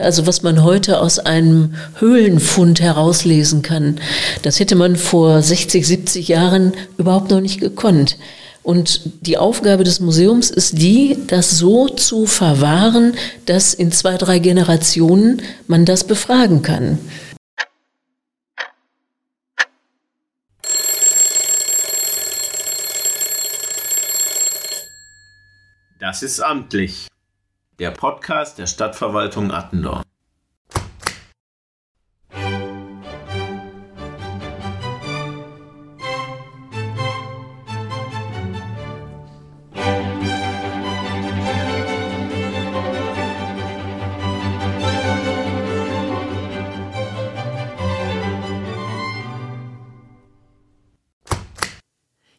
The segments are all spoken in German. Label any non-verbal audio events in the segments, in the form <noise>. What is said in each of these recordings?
Also was man heute aus einem Höhlenfund herauslesen kann, das hätte man vor 60, 70 Jahren überhaupt noch nicht gekonnt. Und die Aufgabe des Museums ist die, das so zu verwahren, dass in zwei, drei Generationen man das befragen kann. Das ist amtlich der Podcast der Stadtverwaltung Attendorn.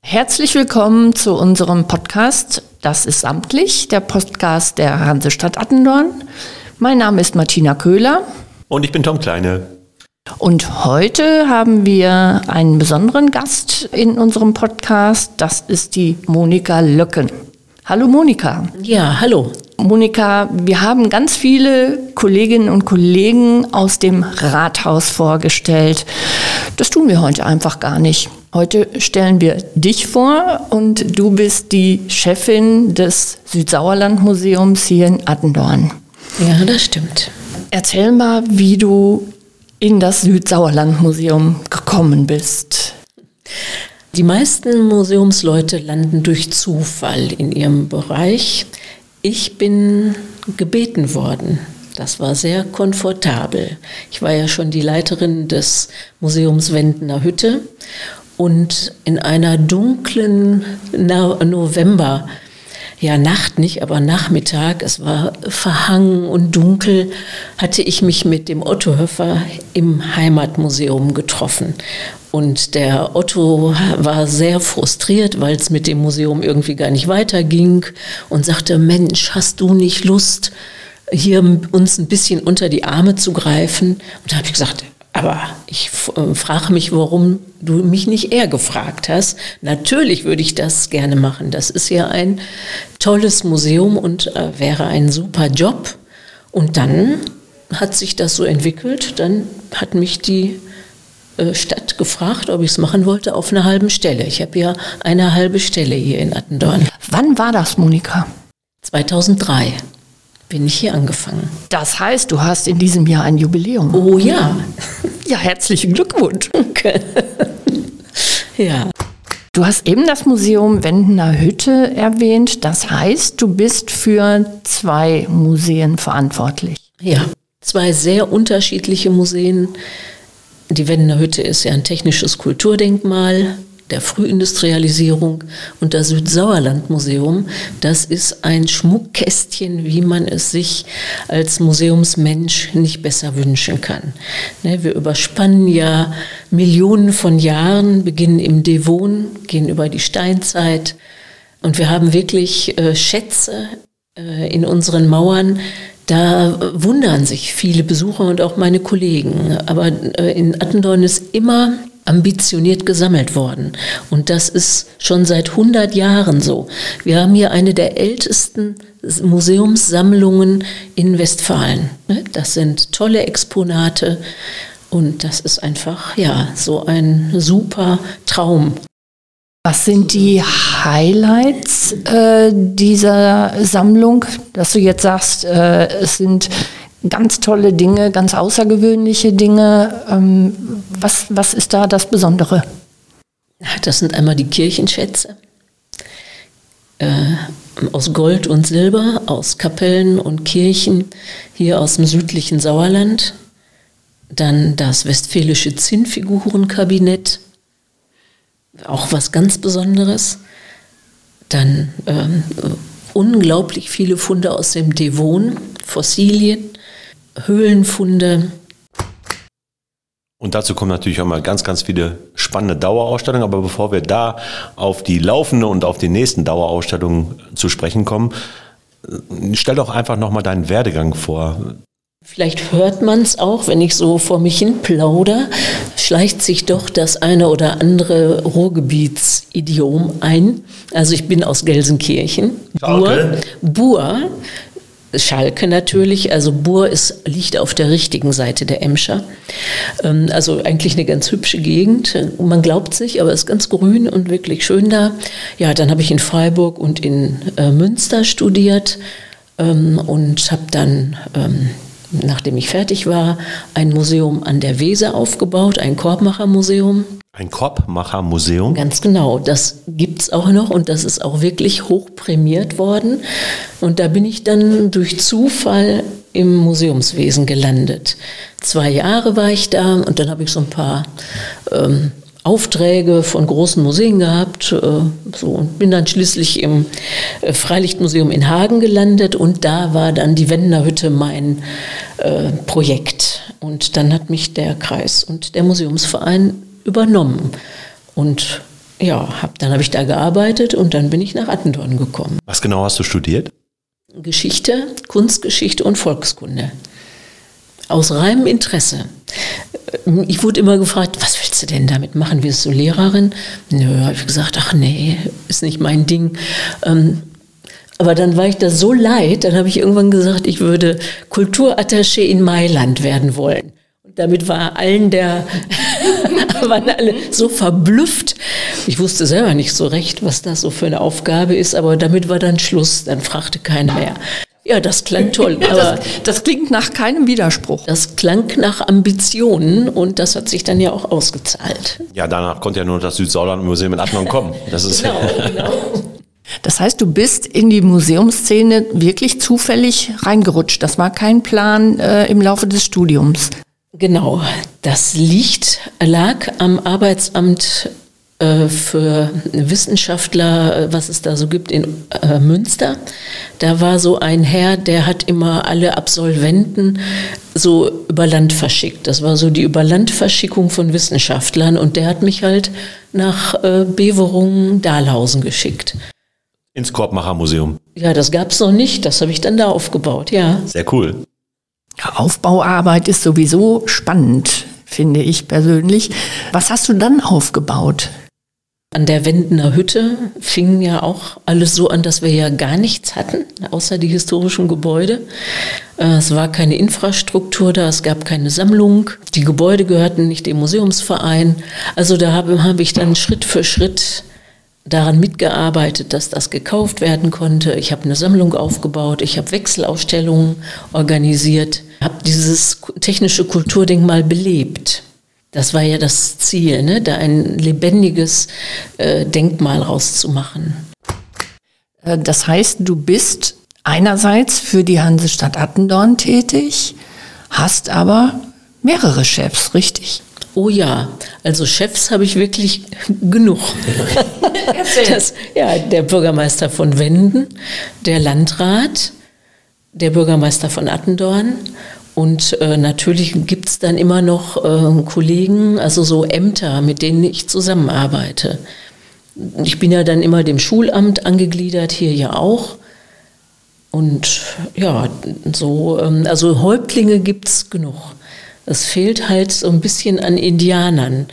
Herzlich willkommen zu unserem Podcast Das ist amtlich, der Podcast der Hansestadt Attendorn. Mein Name ist Martina Köhler. Und ich bin Tom Kleine. Und heute haben wir einen besonderen Gast in unserem Podcast. Das ist die Monika Löcken. Hallo Monika. Ja, hallo. Monika, wir haben ganz viele Kolleginnen und Kollegen aus dem Rathaus vorgestellt. Das tun wir heute einfach gar nicht. Heute stellen wir dich vor und du bist die Chefin des Südsauerland-Museums hier in Attendorn. Ja, das stimmt. Erzähl mal, wie du in das Südsauerland-Museum gekommen bist. Die meisten Museumsleute landen durch Zufall in ihrem Bereich. Ich bin gebeten worden. Das war sehr komfortabel. Ich war ja schon die Leiterin des Museums Wendener Hütte und in einer dunklen November, ja Nacht nicht, aber Nachmittag, es war verhangen und dunkel, hatte ich mich mit dem Otto Höffer im Heimatmuseum getroffen. Und der Otto war sehr frustriert, weil es mit dem Museum irgendwie gar nicht weiterging und sagte, Mensch, hast du nicht Lust, hier uns ein bisschen unter die Arme zu greifen? Und da habe ich gesagt, aber ich äh, frage mich, warum du mich nicht eher gefragt hast. Natürlich würde ich das gerne machen. Das ist ja ein tolles Museum und äh, wäre ein super Job. Und dann hat sich das so entwickelt. Dann hat mich die äh, Stadt gefragt, ob ich es machen wollte, auf einer halben Stelle. Ich habe ja eine halbe Stelle hier in Attendorn. Wann war das, Monika? 2003 bin ich hier angefangen. Das heißt, du hast in diesem Jahr ein Jubiläum. Oh ja. Ja, herzlichen Glückwunsch. Danke. <laughs> ja. Du hast eben das Museum Wendener Hütte erwähnt. Das heißt, du bist für zwei Museen verantwortlich. Ja, zwei sehr unterschiedliche Museen. Die Wendener Hütte ist ja ein technisches Kulturdenkmal der Frühindustrialisierung und das Südsauerlandmuseum, das ist ein Schmuckkästchen, wie man es sich als Museumsmensch nicht besser wünschen kann. Ne, wir überspannen ja Millionen von Jahren, beginnen im Devon, gehen über die Steinzeit und wir haben wirklich äh, Schätze äh, in unseren Mauern, da wundern sich viele Besucher und auch meine Kollegen. Aber äh, in Attendorn ist immer ambitioniert gesammelt worden. Und das ist schon seit 100 Jahren so. Wir haben hier eine der ältesten Museumssammlungen in Westfalen. Ne? Das sind tolle Exponate und das ist einfach, ja, so ein super Traum. Was sind die Highlights äh, dieser Sammlung, dass du jetzt sagst, äh, es sind ganz tolle Dinge, ganz außergewöhnliche Dinge. Ähm, was, was ist da das Besondere? Das sind einmal die Kirchenschätze äh, aus Gold und Silber, aus Kapellen und Kirchen hier aus dem südlichen Sauerland. Dann das westfälische Zinnfigurenkabinett, auch was ganz Besonderes. Dann ähm, unglaublich viele Funde aus dem Devon, Fossilien. Höhlenfunde. Und dazu kommen natürlich auch mal ganz, ganz viele spannende Dauerausstellungen. Aber bevor wir da auf die laufende und auf die nächsten Dauerausstellungen zu sprechen kommen, stell doch einfach nochmal deinen Werdegang vor. Vielleicht hört man es auch, wenn ich so vor mich hin plauder, schleicht sich doch das eine oder andere Ruhrgebietsidiom ein. Also ich bin aus Gelsenkirchen. Bur, Bur Schalke natürlich, also Bur ist, liegt auf der richtigen Seite der Emscher. Ähm, also eigentlich eine ganz hübsche Gegend. Man glaubt sich, aber es ist ganz grün und wirklich schön da. Ja, dann habe ich in Freiburg und in äh, Münster studiert ähm, und habe dann, ähm, nachdem ich fertig war, ein Museum an der Weser aufgebaut, ein Korbmachermuseum. Ein Korbmachermuseum? Ganz genau, das gibt es auch noch und das ist auch wirklich hoch prämiert worden. Und da bin ich dann durch Zufall im Museumswesen gelandet. Zwei Jahre war ich da und dann habe ich so ein paar ähm, Aufträge von großen Museen gehabt äh, so, und bin dann schließlich im äh, Freilichtmuseum in Hagen gelandet und da war dann die Wendner Hütte mein äh, Projekt. Und dann hat mich der Kreis und der Museumsverein übernommen. Und ja, hab, dann habe ich da gearbeitet und dann bin ich nach Attendorn gekommen. Was genau hast du studiert? Geschichte, Kunstgeschichte und Volkskunde. Aus reinem Interesse. Ich wurde immer gefragt, du denn damit machen? Wirst du Lehrerin? Nö, habe ich gesagt, ach nee, ist nicht mein Ding. Ähm, aber dann war ich da so leid, dann habe ich irgendwann gesagt, ich würde Kulturattaché in Mailand werden wollen. Und damit war allen der, <laughs> waren alle so verblüfft. Ich wusste selber nicht so recht, was das so für eine Aufgabe ist, aber damit war dann Schluss. Dann fragte keiner mehr. Ja, das klang toll. Aber das, das, klingt nach keinem Widerspruch. Das klang nach Ambitionen und das hat sich dann ja auch ausgezahlt. Ja, danach konnte ja nur das Südsauerland-Museum in Attendorn kommen. Das ist genau, <laughs> genau. Das heißt, du bist in die Museumsszene wirklich zufällig reingerutscht. Das war kein Plan äh, im Laufe des Studiums. Genau, das liegt, lag am Arbeitsamt für Wissenschaftler, äh, was es da so gibt in äh, Münster. Da war so ein Herr, der hat immer alle Absolventen so über Land verschickt. Das war so die Überlandverschickung von Wissenschaftlern und der hat mich halt nach Beverungen Dahlhausen geschickt. Ins Korbmachermuseum. Ja, das gab es noch nicht. Das habe ich dann da aufgebaut, ja. Sehr cool. Aufbauarbeit ist sowieso spannend, finde ich persönlich. Was hast du dann aufgebaut? An der Wendener Hütte fing ja auch alles so an, dass wir ja gar nichts hatten, außer die historischen Gebäude. Äh, es war keine Infrastruktur da, es gab keine Sammlung. Die Gebäude gehörten nicht dem Museumsverein. Also da habe, habe ich dann Schritt für Schritt daran mitgearbeitet, dass das gekauft werden konnte. Ich habe eine Sammlung aufgebaut, ich habe Wechselausstellungen organisiert, habe dieses technische Kulturdenkmal belebt. Das war ja das Ziel, ne? da ein lebendiges äh, Denkmal rauszumachen. Äh, das heißt, du bist einerseits für die Hansestadt Attendorn tätig, hast aber mehrere Chefs, richtig? Oh ja, also Chefs habe ich wirklich genug. <laughs> das, ja, der Bürgermeister von Wenden, der Landrat, der Bürgermeister von Attendorn und äh, natürlich gibt es dann immer noch äh, Kollegen, also so Ämter, mit denen ich zusammenarbeite. Ich bin ja dann immer dem Schulamt angegliedert, hier ja auch. Und ja, so, ähm, also Häuptlinge gibt es genug. Es fehlt halt so ein bisschen an Indianern.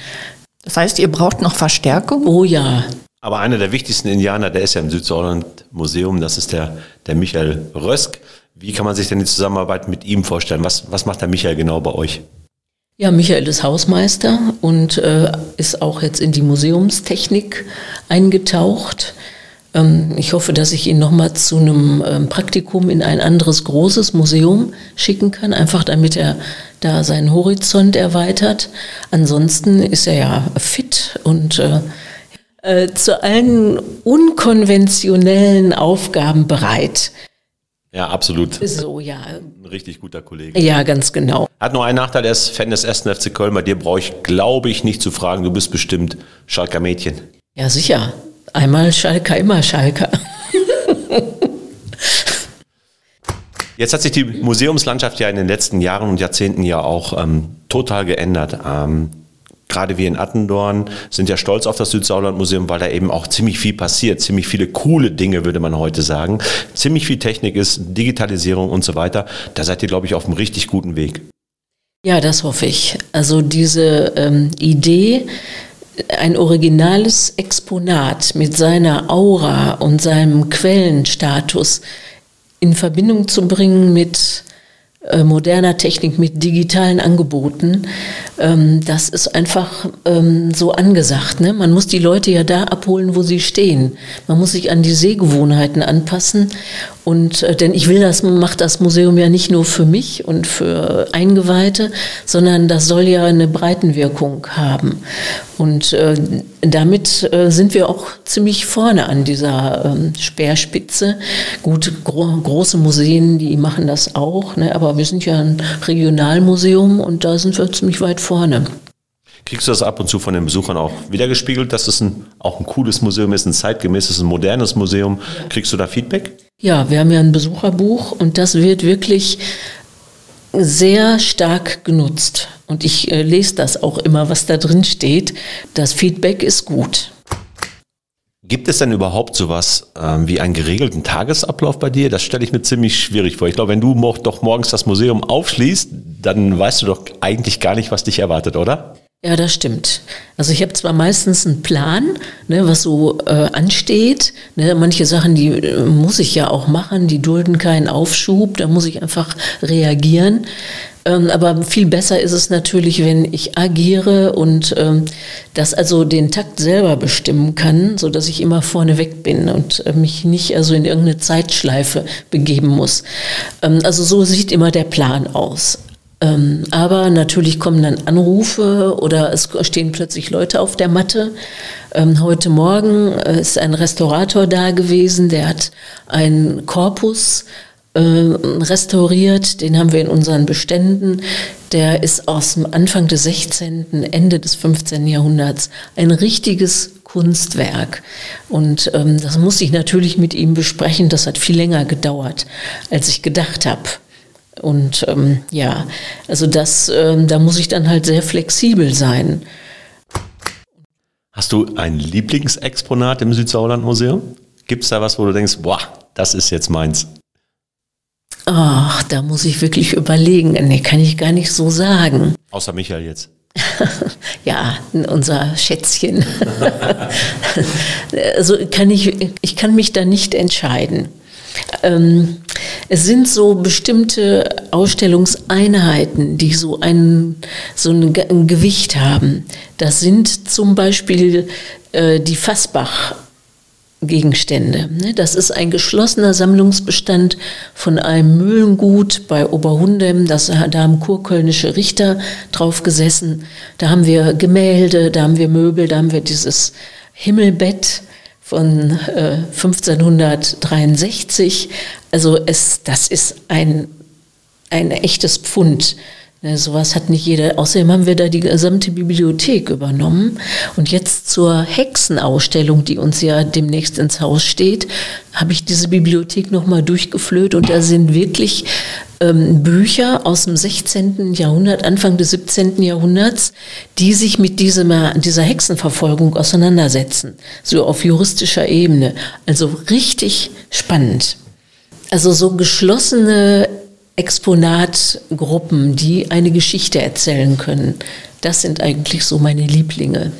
Das heißt, ihr braucht noch Verstärkung? Oh ja. Aber einer der wichtigsten Indianer, der ist ja im Südsaarland Museum, das ist der, der Michael Rösk. Wie kann man sich denn die Zusammenarbeit mit ihm vorstellen? Was, was macht der Michael genau bei euch? Ja, Michael ist Hausmeister und äh, ist auch jetzt in die Museumstechnik eingetaucht. Ähm, ich hoffe, dass ich ihn nochmal zu einem ähm, Praktikum in ein anderes großes Museum schicken kann, einfach damit er da seinen Horizont erweitert. Ansonsten ist er ja fit und äh, äh, zu allen unkonventionellen Aufgaben bereit. Ja, absolut. So, ja. Ein richtig guter Kollege. Ja, ganz genau. Hat nur einen Nachteil, er ist Fan des 1. FC Köln. Bei dir brauche ich, glaube ich, nicht zu fragen. Du bist bestimmt Schalker Mädchen. Ja, sicher. Einmal Schalker, immer Schalker. <laughs> Jetzt hat sich die Museumslandschaft ja in den letzten Jahren und Jahrzehnten ja auch ähm, total geändert. Ähm, gerade wir in Attendorn sind ja stolz auf das Südsauerland-Museum, weil da eben auch ziemlich viel passiert, ziemlich viele coole Dinge, würde man heute sagen. Ziemlich viel Technik ist, Digitalisierung und so weiter. Da seid ihr, glaube ich, auf einem richtig guten Weg. Ja, das hoffe ich. Also diese ähm, Idee, ein originales Exponat mit seiner Aura und seinem Quellenstatus in Verbindung zu bringen mit äh, moderner Technik, mit digitalen Angeboten, ähm, das ist einfach ähm, so angesagt. Ne? Man muss die Leute ja da abholen, wo sie stehen. Man muss sich an die Sehgewohnheiten anpassen. Und äh, denn ich will das, macht das Museum ja nicht nur für mich und für Eingeweihte, sondern das soll ja eine Breitenwirkung haben. Und äh, damit äh, sind wir auch ziemlich vorne an dieser ähm, Speerspitze. Gut, gro große Museen, die machen das auch, ne? aber wir sind ja ein Regionalmuseum und da sind wir ziemlich weit vorne. Kriegst du das ab und zu von den Besuchern auch wiedergespiegelt, dass es ein, auch ein cooles Museum ist, ein zeitgemäßes, ein modernes Museum? Kriegst du da Feedback? Ja, wir haben ja ein Besucherbuch und das wird wirklich sehr stark genutzt. Und ich äh, lese das auch immer, was da drin steht. Das Feedback ist gut. Gibt es denn überhaupt sowas ähm, wie einen geregelten Tagesablauf bei dir? Das stelle ich mir ziemlich schwierig vor. Ich glaube, wenn du doch morgens das Museum aufschließt, dann weißt du doch eigentlich gar nicht, was dich erwartet, oder? Ja, das stimmt. Also ich habe zwar meistens einen Plan, ne, was so äh, ansteht. Ne, manche Sachen, die äh, muss ich ja auch machen, die dulden keinen Aufschub, da muss ich einfach reagieren. Ähm, aber viel besser ist es natürlich, wenn ich agiere und ähm, das also den Takt selber bestimmen kann, so dass ich immer vorne weg bin und äh, mich nicht also in irgendeine Zeitschleife begeben muss. Ähm, also so sieht immer der Plan aus. Ähm, aber natürlich kommen dann Anrufe oder es stehen plötzlich Leute auf der Matte. Ähm, heute Morgen äh, ist ein Restaurator da gewesen, der hat einen Korpus äh, restauriert, den haben wir in unseren Beständen. Der ist aus dem Anfang des 16., Ende des 15. Jahrhunderts. Ein richtiges Kunstwerk. Und ähm, das muss ich natürlich mit ihm besprechen. Das hat viel länger gedauert, als ich gedacht habe. Und ähm, ja, also das, ähm, da muss ich dann halt sehr flexibel sein. Hast du ein Lieblingsexponat im Südsauerland-Museum? Gibt es da was, wo du denkst, boah, das ist jetzt meins? Da muss ich wirklich überlegen. Nee, kann ich gar nicht so sagen. Außer Michael jetzt. <laughs> ja, unser Schätzchen. <laughs> also kann ich, ich kann mich da nicht entscheiden. Ähm, es sind so bestimmte Ausstellungseinheiten, die so ein, so ein, ein Gewicht haben. Das sind zum Beispiel äh, die Fassbach Gegenstände. Ne? Das ist ein geschlossener Sammlungsbestand von einem Mühlengut bei Oberhundem. Das, da haben kurkölnische Richter drauf gesessen. Da haben wir Gemälde, da haben wir Möbel, da haben wir dieses Himmelbett von äh, 1563. Also es, das ist ein, ein echtes Pfund. Ne, sowas hat nicht jeder. Außerdem haben wir da die gesamte Bibliothek übernommen. Und jetzt zur Hexenausstellung, die uns ja demnächst ins Haus steht, habe ich diese Bibliothek nochmal durchgeflöht. Und da sind wirklich ähm, Bücher aus dem 16. Jahrhundert, Anfang des 17. Jahrhunderts, die sich mit diesem, dieser Hexenverfolgung auseinandersetzen. So auf juristischer Ebene. Also richtig spannend. Also so geschlossene Exponatgruppen, die eine Geschichte erzählen können. Das sind eigentlich so meine Lieblinge.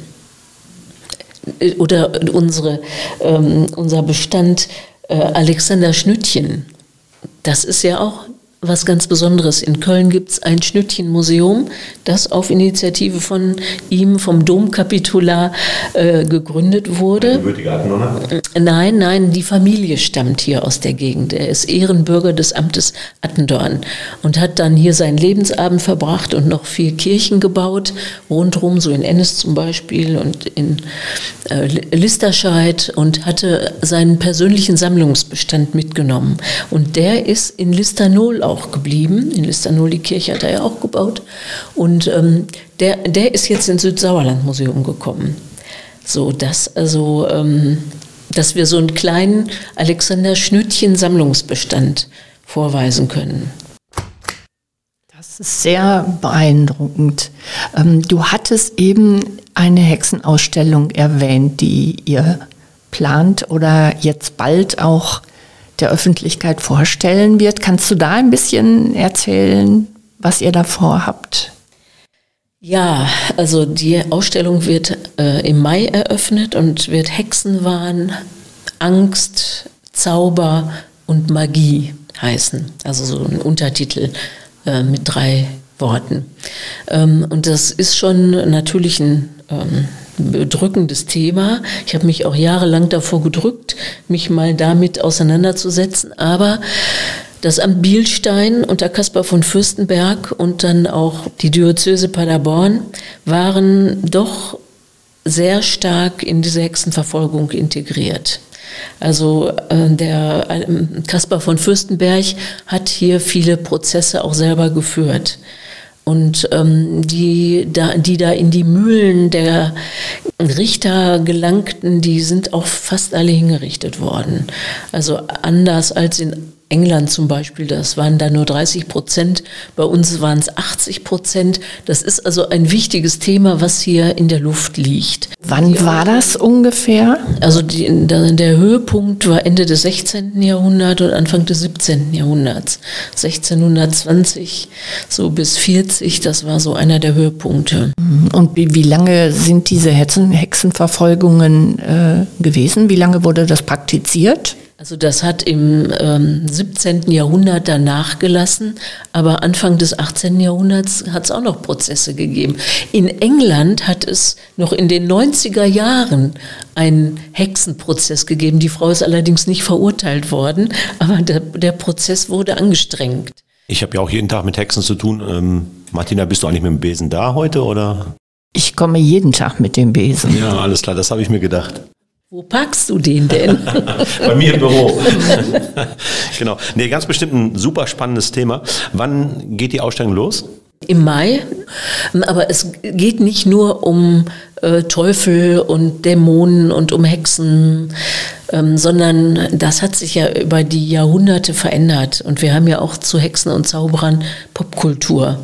Oder unsere, ähm, unser Bestand äh, Alexander Schnüttchen. Das ist ja auch was ganz Besonderes. In Köln gibt es ein Schnüttchen-Museum, das auf Initiative von ihm, vom Domkapitular, äh, gegründet wurde. Nein, nein, die Familie stammt hier aus der Gegend. Er ist Ehrenbürger des Amtes Attendorn und hat dann hier seinen Lebensabend verbracht und noch vier Kirchen gebaut, rundherum, so in Ennis zum Beispiel und in äh, Listerscheid und hatte seinen persönlichen Sammlungsbestand mitgenommen. Und der ist in Listernol auch geblieben. In Listanol, die Kirche hat er ja auch gebaut. Und ähm, der, der ist jetzt ins Südsauerland-Museum gekommen. So, dass also, ähm, dass wir so einen kleinen Alexander Schnüttchen-Sammlungsbestand vorweisen können. Das ist sehr beeindruckend. Ähm, du hattest eben eine Hexenausstellung erwähnt, die ihr plant oder jetzt bald auch der Öffentlichkeit vorstellen wird. Kannst du da ein bisschen erzählen, was ihr da vorhabt? Ja, also die Ausstellung wird äh, im Mai eröffnet und wird Hexenwahn, Angst, Zauber und Magie heißen. Also so ein Untertitel äh, mit drei Worten. Ähm, und das ist schon natürlich ein ähm, bedrückendes Thema. Ich habe mich auch jahrelang davor gedrückt, mich mal damit auseinanderzusetzen. Aber das Amt Bielstein unter Caspar von Fürstenberg und dann auch die Diözese Paderborn waren doch sehr stark in diese Hexenverfolgung integriert. Also äh, der äh, Caspar von Fürstenberg hat hier viele Prozesse auch selber geführt. Und ähm, die, da, die da in die Mühlen der Richter gelangten, die sind auch fast alle hingerichtet worden. Also anders als in England zum Beispiel, das waren da nur 30 Prozent, bei uns waren es 80 Prozent. Das ist also ein wichtiges Thema, was hier in der Luft liegt. Wann ja. war das ungefähr? Also die, der Höhepunkt war Ende des 16. Jahrhunderts und Anfang des 17. Jahrhunderts. 1620 so bis 40, das war so einer der Höhepunkte. Und wie, wie lange sind diese Hexen, Hexenverfolgungen äh, gewesen? Wie lange wurde das praktiziert? Also das hat im ähm, 17. Jahrhundert danach gelassen, aber Anfang des 18. Jahrhunderts hat es auch noch Prozesse gegeben. In England hat es noch in den 90er Jahren einen Hexenprozess gegeben. Die Frau ist allerdings nicht verurteilt worden, aber der, der Prozess wurde angestrengt. Ich habe ja auch jeden Tag mit Hexen zu tun. Ähm, Martina, bist du eigentlich mit dem Besen da heute oder? Ich komme jeden Tag mit dem Besen. Ja, alles klar, das habe ich mir gedacht. Wo packst du den denn? <laughs> Bei mir im Büro. <laughs> genau. Nee, ganz bestimmt ein super spannendes Thema. Wann geht die Ausstellung los? Im Mai. Aber es geht nicht nur um äh, Teufel und Dämonen und um Hexen, ähm, sondern das hat sich ja über die Jahrhunderte verändert. Und wir haben ja auch zu Hexen und Zauberern Popkultur.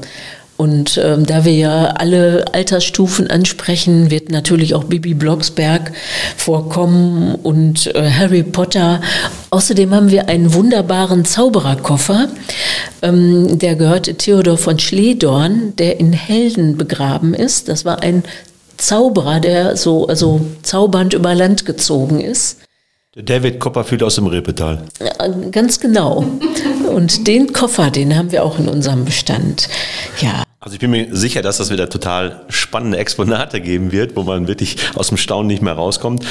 Und ähm, da wir ja alle Altersstufen ansprechen, wird natürlich auch Bibi Blocksberg vorkommen und äh, Harry Potter. Außerdem haben wir einen wunderbaren Zaubererkoffer, ähm, der gehörte Theodor von Schledorn, der in Helden begraben ist. Das war ein Zauberer, der so also zaubernd über Land gezogen ist. David Copperfield aus dem Repetal. Ja, ganz genau. Und den Koffer, den haben wir auch in unserem Bestand. Ja. Also ich bin mir sicher, dass das wieder total spannende Exponate geben wird, wo man wirklich aus dem Staunen nicht mehr rauskommt.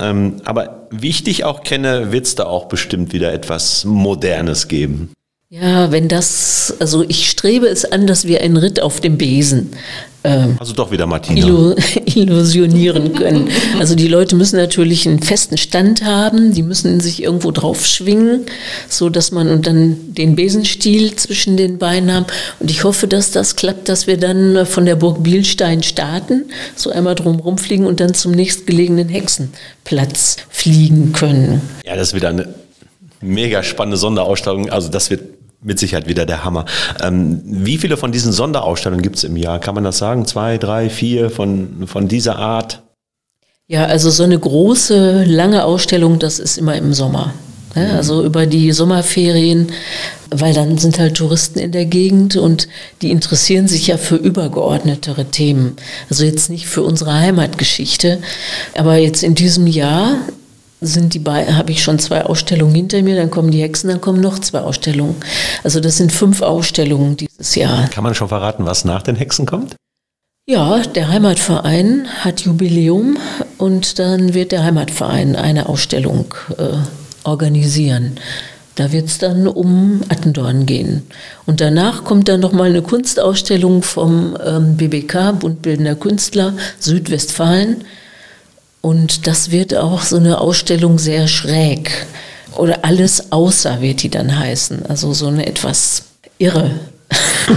Ähm, aber wie ich dich auch kenne, wird es da auch bestimmt wieder etwas Modernes geben. Ja, wenn das, also ich strebe es an, dass wir einen Ritt auf dem Besen ähm, also doch wieder Martina. <laughs> illusionieren können. Also die Leute müssen natürlich einen festen Stand haben, die müssen sich irgendwo drauf schwingen, so dass man und dann den Besenstiel zwischen den Beinen haben. Und ich hoffe, dass das klappt, dass wir dann von der Burg Bielstein starten, so einmal drumherum fliegen und dann zum nächstgelegenen Hexenplatz fliegen können. Ja, das ist wieder eine mega spannende Sonderausstellung. Also das wird mit Sicherheit wieder der Hammer. Ähm, wie viele von diesen Sonderausstellungen gibt es im Jahr? Kann man das sagen? Zwei, drei, vier von, von dieser Art? Ja, also so eine große, lange Ausstellung, das ist immer im Sommer. Ja, mhm. also über die Sommerferien, weil dann sind halt Touristen in der Gegend und die interessieren sich ja für übergeordnetere Themen. Also jetzt nicht für unsere Heimatgeschichte, aber jetzt in diesem Jahr sind die habe ich schon zwei Ausstellungen hinter mir, dann kommen die Hexen, dann kommen noch zwei Ausstellungen. Also das sind fünf Ausstellungen dieses Jahr. Kann man schon verraten, was nach den Hexen kommt? Ja, der Heimatverein hat Jubiläum und dann wird der Heimatverein eine Ausstellung äh, organisieren. Da wird es dann um Attendorn gehen. Und danach kommt dann nochmal eine Kunstausstellung vom ähm, BBK, Bund Bildender Künstler Südwestfalen. Und das wird auch so eine Ausstellung sehr schräg. Oder alles außer wird die dann heißen. Also so eine etwas irre <laughs>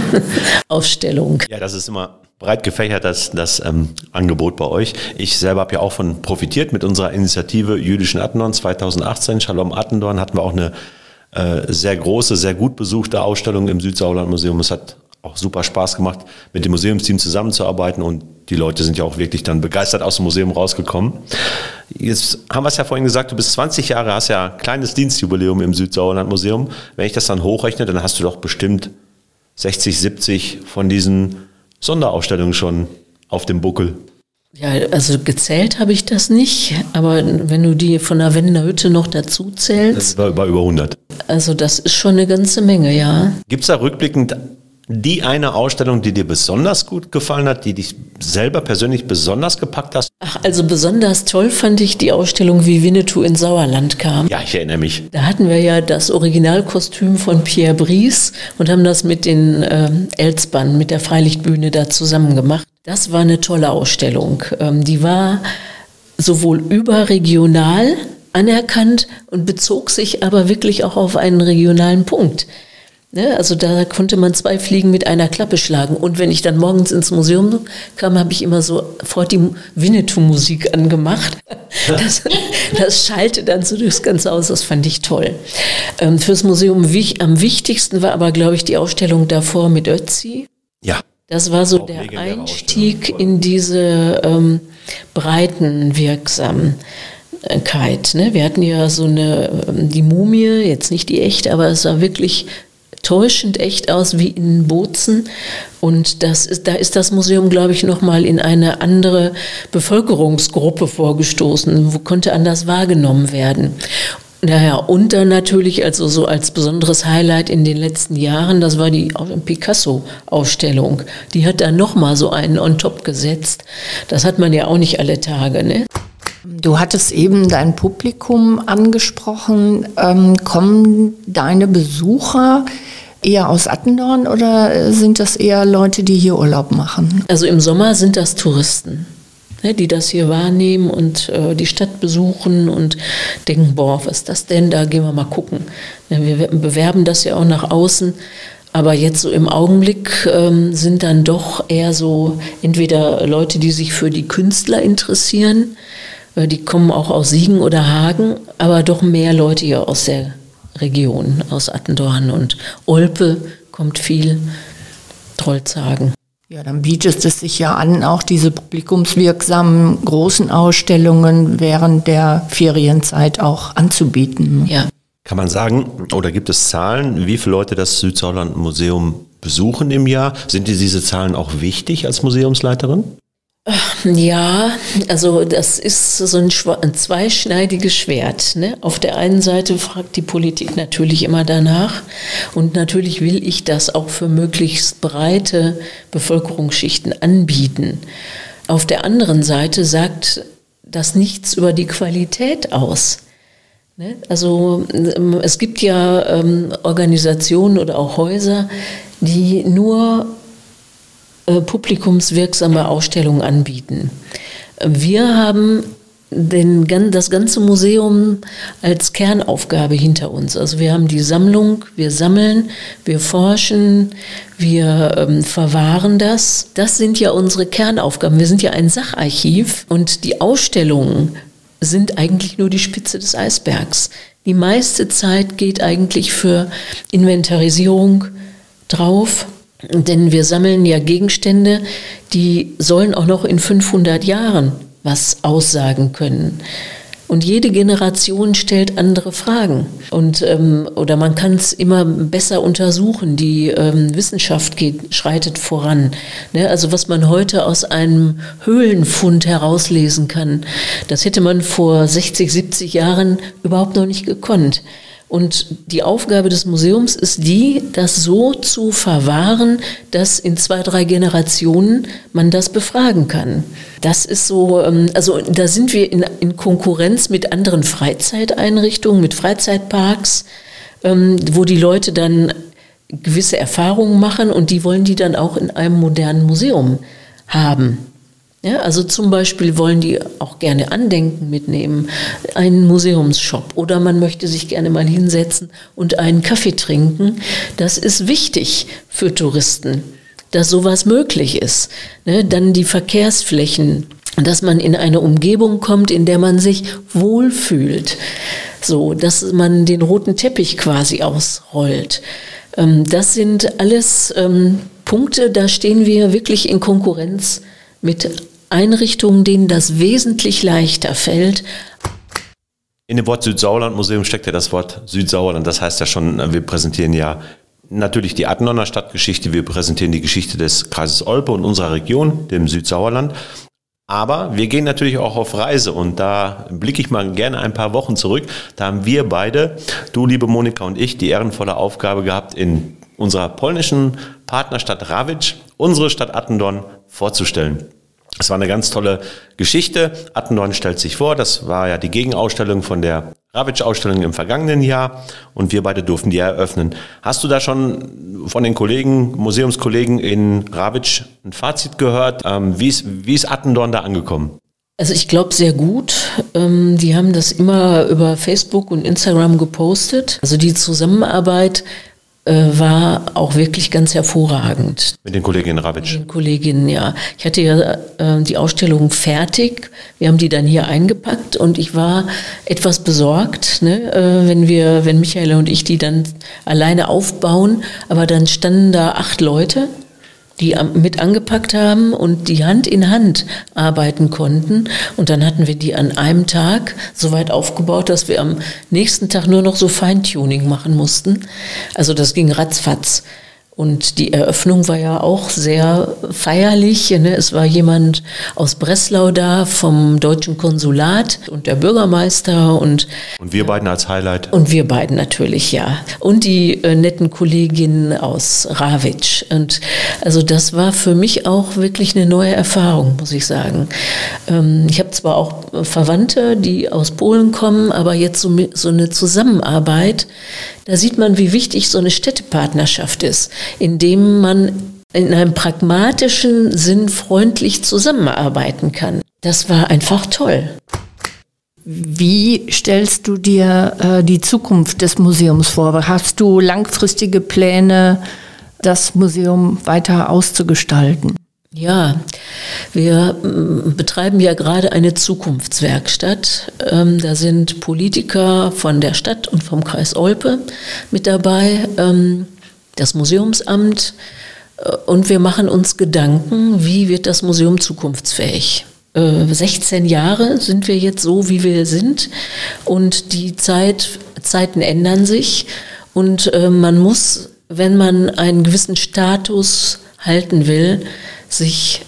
Ausstellung. Ja, das ist immer breit gefächert, das, das ähm, Angebot bei euch. Ich selber habe ja auch von profitiert mit unserer Initiative Jüdischen Attendorn 2018. Shalom Attendorn hatten wir auch eine äh, sehr große, sehr gut besuchte Ausstellung im Südsauerland Museum. Es hat auch super Spaß gemacht, mit dem Museumsteam zusammenzuarbeiten und die Leute sind ja auch wirklich dann begeistert aus dem Museum rausgekommen. Jetzt haben wir es ja vorhin gesagt, du bist 20 Jahre, hast ja ein kleines Dienstjubiläum im Südsauerland Museum. Wenn ich das dann hochrechne, dann hast du doch bestimmt 60, 70 von diesen Sonderausstellungen schon auf dem Buckel. Ja, also gezählt habe ich das nicht, aber wenn du die von der Wendener Hütte noch dazu zählst. Das war über 100. Also das ist schon eine ganze Menge, ja. Gibt es da rückblickend die eine Ausstellung, die dir besonders gut gefallen hat, die dich selber persönlich besonders gepackt hast? Ach, also besonders toll fand ich die Ausstellung, wie Winnetou in Sauerland kam. Ja, ich erinnere mich. Da hatten wir ja das Originalkostüm von Pierre Brice und haben das mit den äh, Elsbahn, mit der Freilichtbühne da zusammen gemacht. Das war eine tolle Ausstellung. Ähm, die war sowohl überregional anerkannt und bezog sich aber wirklich auch auf einen regionalen Punkt. Ne, also da konnte man zwei Fliegen mit einer Klappe schlagen. Und wenn ich dann morgens ins Museum kam, habe ich immer sofort die Winnetou-Musik angemacht. Das, das schallte dann so durchs ganze Haus, das fand ich toll. Ähm, fürs Museum wich, am wichtigsten war aber, glaube ich, die Ausstellung davor mit Ötzi. Ja. Das war so der Einstieg in diese ähm, Breitenwirksamkeit. Ne? Wir hatten ja so eine, ähm, die Mumie, jetzt nicht die echte, aber es sah wirklich täuschend echt aus wie in Bozen. Und das ist, da ist das Museum, glaube ich, nochmal in eine andere Bevölkerungsgruppe vorgestoßen, wo konnte anders wahrgenommen werden. Naja, und dann natürlich also so als besonderes Highlight in den letzten Jahren, das war die Picasso-Ausstellung. Die hat da nochmal so einen on top gesetzt. Das hat man ja auch nicht alle Tage, ne? Du hattest eben dein Publikum angesprochen. Ähm, kommen deine Besucher eher aus Attendorn oder sind das eher Leute, die hier Urlaub machen? Also im Sommer sind das Touristen ne, die das hier wahrnehmen und äh, die Stadt besuchen und denken, boah, was ist das denn? Da gehen wir mal gucken. Ja, wir bewerben das ja auch nach außen. Aber jetzt so im Augenblick ähm, sind dann doch eher so entweder Leute, die sich für die Künstler interessieren, äh, die kommen auch aus Siegen oder Hagen, aber doch mehr Leute hier aus der Region, aus Attendorn und Olpe kommt viel, Trollzagen. Ja, dann bietet es sich ja an, auch diese publikumswirksamen großen Ausstellungen während der Ferienzeit auch anzubieten. Ja. Kann man sagen, oder gibt es Zahlen, wie viele Leute das Südsauerland Museum besuchen im Jahr? Sind dir diese Zahlen auch wichtig als Museumsleiterin? Ja, also das ist so ein, ein zweischneidiges Schwert. Ne? Auf der einen Seite fragt die Politik natürlich immer danach und natürlich will ich das auch für möglichst breite Bevölkerungsschichten anbieten. Auf der anderen Seite sagt das nichts über die Qualität aus. Ne? Also ähm, es gibt ja ähm, Organisationen oder auch Häuser, die nur publikumswirksame Ausstellungen anbieten. Wir haben den, das ganze Museum als Kernaufgabe hinter uns. Also wir haben die Sammlung, wir sammeln, wir forschen, wir ähm, verwahren das. Das sind ja unsere Kernaufgaben. Wir sind ja ein Sacharchiv und die Ausstellungen sind eigentlich nur die Spitze des Eisbergs. Die meiste Zeit geht eigentlich für Inventarisierung drauf, denn wir sammeln ja Gegenstände, die sollen auch noch in 500 Jahren was aussagen können. Und jede Generation stellt andere Fragen. Und, ähm, oder man kann es immer besser untersuchen. Die ähm, Wissenschaft geht, schreitet voran. Ne? Also was man heute aus einem Höhlenfund herauslesen kann, das hätte man vor 60, 70 Jahren überhaupt noch nicht gekonnt. Und die Aufgabe des Museums ist die, das so zu verwahren, dass in zwei, drei Generationen man das befragen kann. Das ist so, ähm, also da sind wir in, in Konkurrenz mit anderen Freizeiteinrichtungen, mit Freizeitparks, ähm, wo die Leute dann gewisse Erfahrungen machen und die wollen die dann auch in einem modernen Museum haben. Ja, also zum Beispiel wollen die auch gerne Andenken mitnehmen, einen Museumsshop oder man möchte sich gerne mal hinsetzen und einen Kaffee trinken. Das ist wichtig für Touristen, dass sowas möglich ist. Ne, dann die Verkehrsflächen, dass man in eine Umgebung kommt, in der man sich wohlfühlt. So, dass man den roten Teppich quasi ausrollt. Ähm, das sind alles ähm, Punkte, da stehen wir wirklich in Konkurrenz mit Einrichtungen, denen das wesentlich leichter fällt. In dem Wort Südsauerland-Museum steckt ja das Wort Südsauerland. Das heißt ja schon, wir präsentieren ja natürlich die Attendorner Stadtgeschichte, wir präsentieren die Geschichte des Kreises Olpe und unserer Region, dem Südsauerland. Aber wir gehen natürlich auch auf Reise und da blicke ich mal gerne ein paar Wochen zurück. Da haben wir beide, du liebe Monika und ich, die ehrenvolle Aufgabe gehabt, in unserer polnischen Partnerstadt Rawitsch unsere Stadt Attendorn vorzustellen. Es war eine ganz tolle Geschichte. Attendorn stellt sich vor, das war ja die Gegenausstellung von der Ravitsch-Ausstellung im vergangenen Jahr und wir beide durften die eröffnen. Hast du da schon von den Kollegen, Museumskollegen in Ravitsch ein Fazit gehört? Ähm, wie, ist, wie ist Attendorn da angekommen? Also ich glaube sehr gut. Ähm, die haben das immer über Facebook und Instagram gepostet. Also die Zusammenarbeit war auch wirklich ganz hervorragend. Mit den Kolleginnen Rabitsch? Mit den Kolleginnen, ja. Ich hatte ja äh, die Ausstellung fertig. Wir haben die dann hier eingepackt und ich war etwas besorgt, ne, äh, wenn wir, wenn Michael und ich die dann alleine aufbauen. Aber dann standen da acht Leute die mit angepackt haben und die Hand in Hand arbeiten konnten. Und dann hatten wir die an einem Tag so weit aufgebaut, dass wir am nächsten Tag nur noch so Feintuning machen mussten. Also das ging ratzfatz. Und die Eröffnung war ja auch sehr feierlich. Ne? Es war jemand aus Breslau da vom deutschen Konsulat und der Bürgermeister und und wir beiden als Highlight. Und wir beiden natürlich, ja. Und die äh, netten Kolleginnen aus Rawitsch. Und also das war für mich auch wirklich eine neue Erfahrung, muss ich sagen. Ähm, ich habe zwar auch Verwandte, die aus Polen kommen, aber jetzt so, so eine Zusammenarbeit, da sieht man, wie wichtig so eine Städtepartnerschaft ist indem man in einem pragmatischen Sinn freundlich zusammenarbeiten kann. Das war einfach toll. Wie stellst du dir äh, die Zukunft des Museums vor? Hast du langfristige Pläne, das Museum weiter auszugestalten? Ja, wir mm, betreiben ja gerade eine Zukunftswerkstatt. Ähm, da sind Politiker von der Stadt und vom Kreis Olpe mit dabei. Ähm, das Museumsamt äh, und wir machen uns Gedanken, wie wird das Museum zukunftsfähig. 16 äh, Jahre sind wir jetzt so, wie wir sind und die Zeit, Zeiten ändern sich und äh, man muss, wenn man einen gewissen Status halten will, sich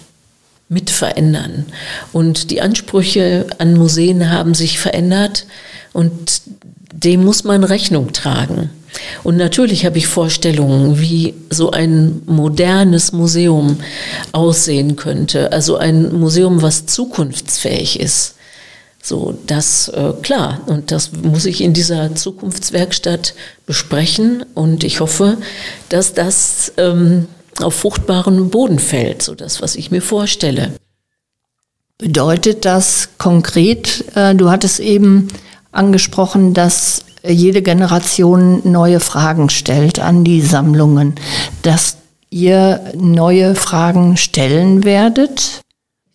mit verändern. Und die Ansprüche an Museen haben sich verändert und dem muss man Rechnung tragen. Und natürlich habe ich Vorstellungen, wie so ein modernes Museum aussehen könnte. Also ein Museum, was zukunftsfähig ist. So, das, äh, klar, und das muss ich in dieser Zukunftswerkstatt besprechen und ich hoffe, dass das ähm, auf fruchtbaren Boden fällt, so das, was ich mir vorstelle. Bedeutet das konkret, äh, du hattest eben angesprochen, dass jede Generation neue Fragen stellt an die Sammlungen, dass ihr neue Fragen stellen werdet?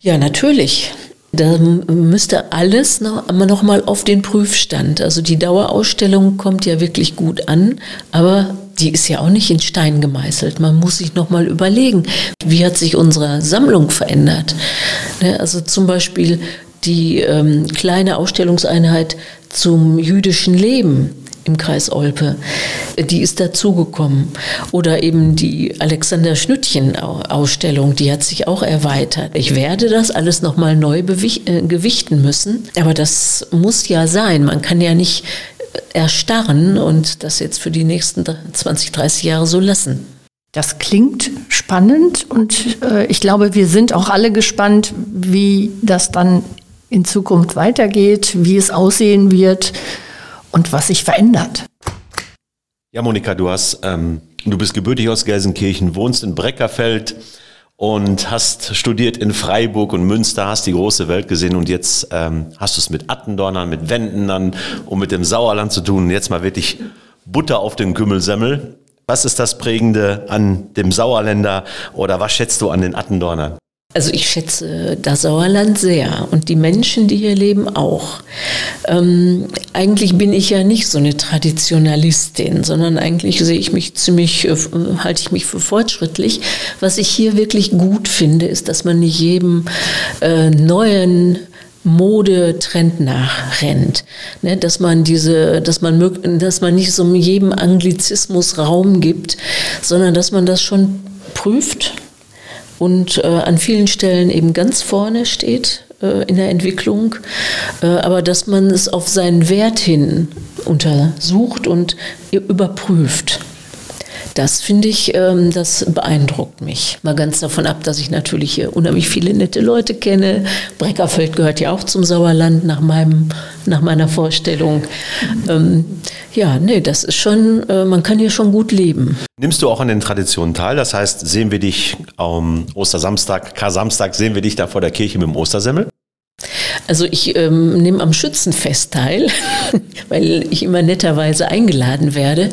Ja, natürlich. Da müsste alles noch, noch mal auf den Prüfstand. Also die Dauerausstellung kommt ja wirklich gut an, aber die ist ja auch nicht in Stein gemeißelt. Man muss sich noch mal überlegen, wie hat sich unsere Sammlung verändert. Ne, also zum Beispiel die ähm, kleine Ausstellungseinheit zum jüdischen Leben im Kreis Olpe, die ist dazugekommen. Oder eben die Alexander Schnüttchen-Ausstellung, die hat sich auch erweitert. Ich werde das alles nochmal neu äh, gewichten müssen, aber das muss ja sein. Man kann ja nicht erstarren und das jetzt für die nächsten 20, 30 Jahre so lassen. Das klingt spannend und äh, ich glaube, wir sind auch alle gespannt, wie das dann in Zukunft weitergeht, wie es aussehen wird und was sich verändert. Ja, Monika, du hast, ähm, du bist gebürtig aus Gelsenkirchen, wohnst in Breckerfeld und hast studiert in Freiburg und Münster, hast die große Welt gesehen und jetzt ähm, hast du es mit Attendornern, mit Wendendern und mit dem Sauerland zu tun. Jetzt mal wirklich Butter auf den Kümmelsemmel. Was ist das Prägende an dem Sauerländer oder was schätzt du an den Attendornern? Also ich schätze das Sauerland sehr und die Menschen, die hier leben, auch. Ähm, eigentlich bin ich ja nicht so eine Traditionalistin, sondern eigentlich sehe ich mich ziemlich, äh, halte ich mich für fortschrittlich. Was ich hier wirklich gut finde, ist, dass man nicht jedem äh, neuen Modetrend nachrennt, ne, dass man diese, dass man, dass man nicht so jedem Anglizismus Raum gibt, sondern dass man das schon prüft und äh, an vielen Stellen eben ganz vorne steht äh, in der Entwicklung, äh, aber dass man es auf seinen Wert hin untersucht und überprüft. Das finde ich, ähm, das beeindruckt mich. Mal ganz davon ab, dass ich natürlich hier unheimlich viele nette Leute kenne. Breckerfeld gehört ja auch zum Sauerland nach, meinem, nach meiner Vorstellung. Ähm, ja, nee, das ist schon, äh, man kann hier schon gut leben. Nimmst du auch an den Traditionen teil? Das heißt, sehen wir dich am Ostersamstag, Kar-Samstag, sehen wir dich da vor der Kirche mit dem Ostersemmel? Also ich ähm, nehme am Schützenfest teil, <laughs> weil ich immer netterweise eingeladen werde.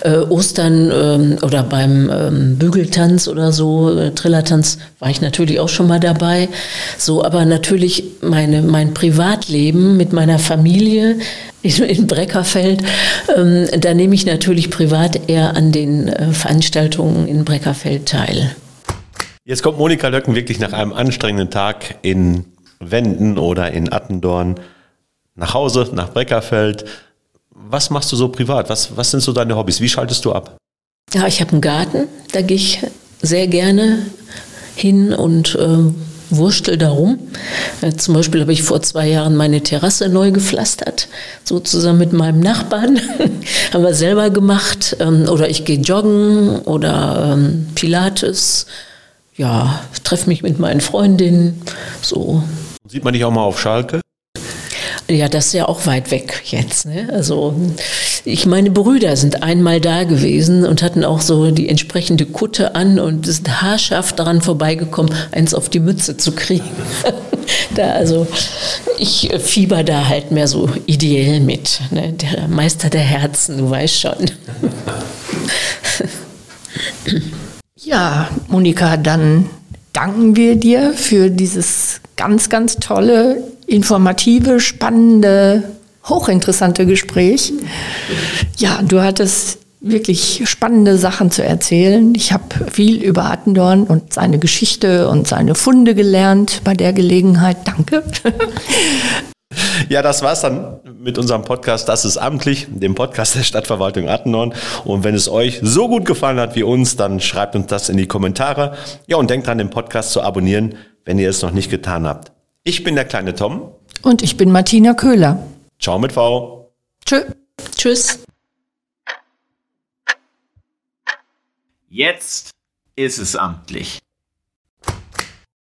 Äh, Ostern ähm, oder beim ähm, Bügeltanz oder so, äh, Trillertanz, war ich natürlich auch schon mal dabei. So, aber natürlich meine, mein Privatleben mit meiner Familie in, in Breckerfeld, ähm, da nehme ich natürlich privat eher an den äh, Veranstaltungen in Breckerfeld teil. Jetzt kommt Monika Löcken wirklich nach einem anstrengenden Tag in Wenden oder in Attendorn nach Hause, nach Breckerfeld. Was machst du so privat? Was, was sind so deine Hobbys? Wie schaltest du ab? Ja, ich habe einen Garten, da gehe ich sehr gerne hin und äh, wurstel darum. Äh, zum Beispiel habe ich vor zwei Jahren meine Terrasse neu gepflastert, so zusammen mit meinem Nachbarn. <laughs> haben wir selber gemacht. Ähm, oder ich gehe joggen oder ähm, Pilates. Ja, treffe mich mit meinen Freundinnen. So Sieht man dich auch mal auf Schalke? Ja, das ist ja auch weit weg jetzt. Ne? Also ich meine Brüder sind einmal da gewesen und hatten auch so die entsprechende Kutte an und sind haarscharf daran vorbeigekommen, eins auf die Mütze zu kriegen. <laughs> da also ich fieber da halt mehr so ideell mit. Ne? Der Meister der Herzen, du weißt schon. <laughs> ja, Monika, dann danken wir dir für dieses ganz, ganz tolle, informative, spannende, hochinteressante Gespräch. Ja, du hattest wirklich spannende Sachen zu erzählen. Ich habe viel über Attendorn und seine Geschichte und seine Funde gelernt bei der Gelegenheit. Danke. <laughs> Ja, das war's dann mit unserem Podcast Das ist amtlich, dem Podcast der Stadtverwaltung Attendorn. Und wenn es euch so gut gefallen hat wie uns, dann schreibt uns das in die Kommentare. Ja, und denkt dran, den Podcast zu abonnieren, wenn ihr es noch nicht getan habt. Ich bin der kleine Tom. Und ich bin Martina Köhler. Ciao mit V. Tschö. Tschüss. Jetzt ist es amtlich.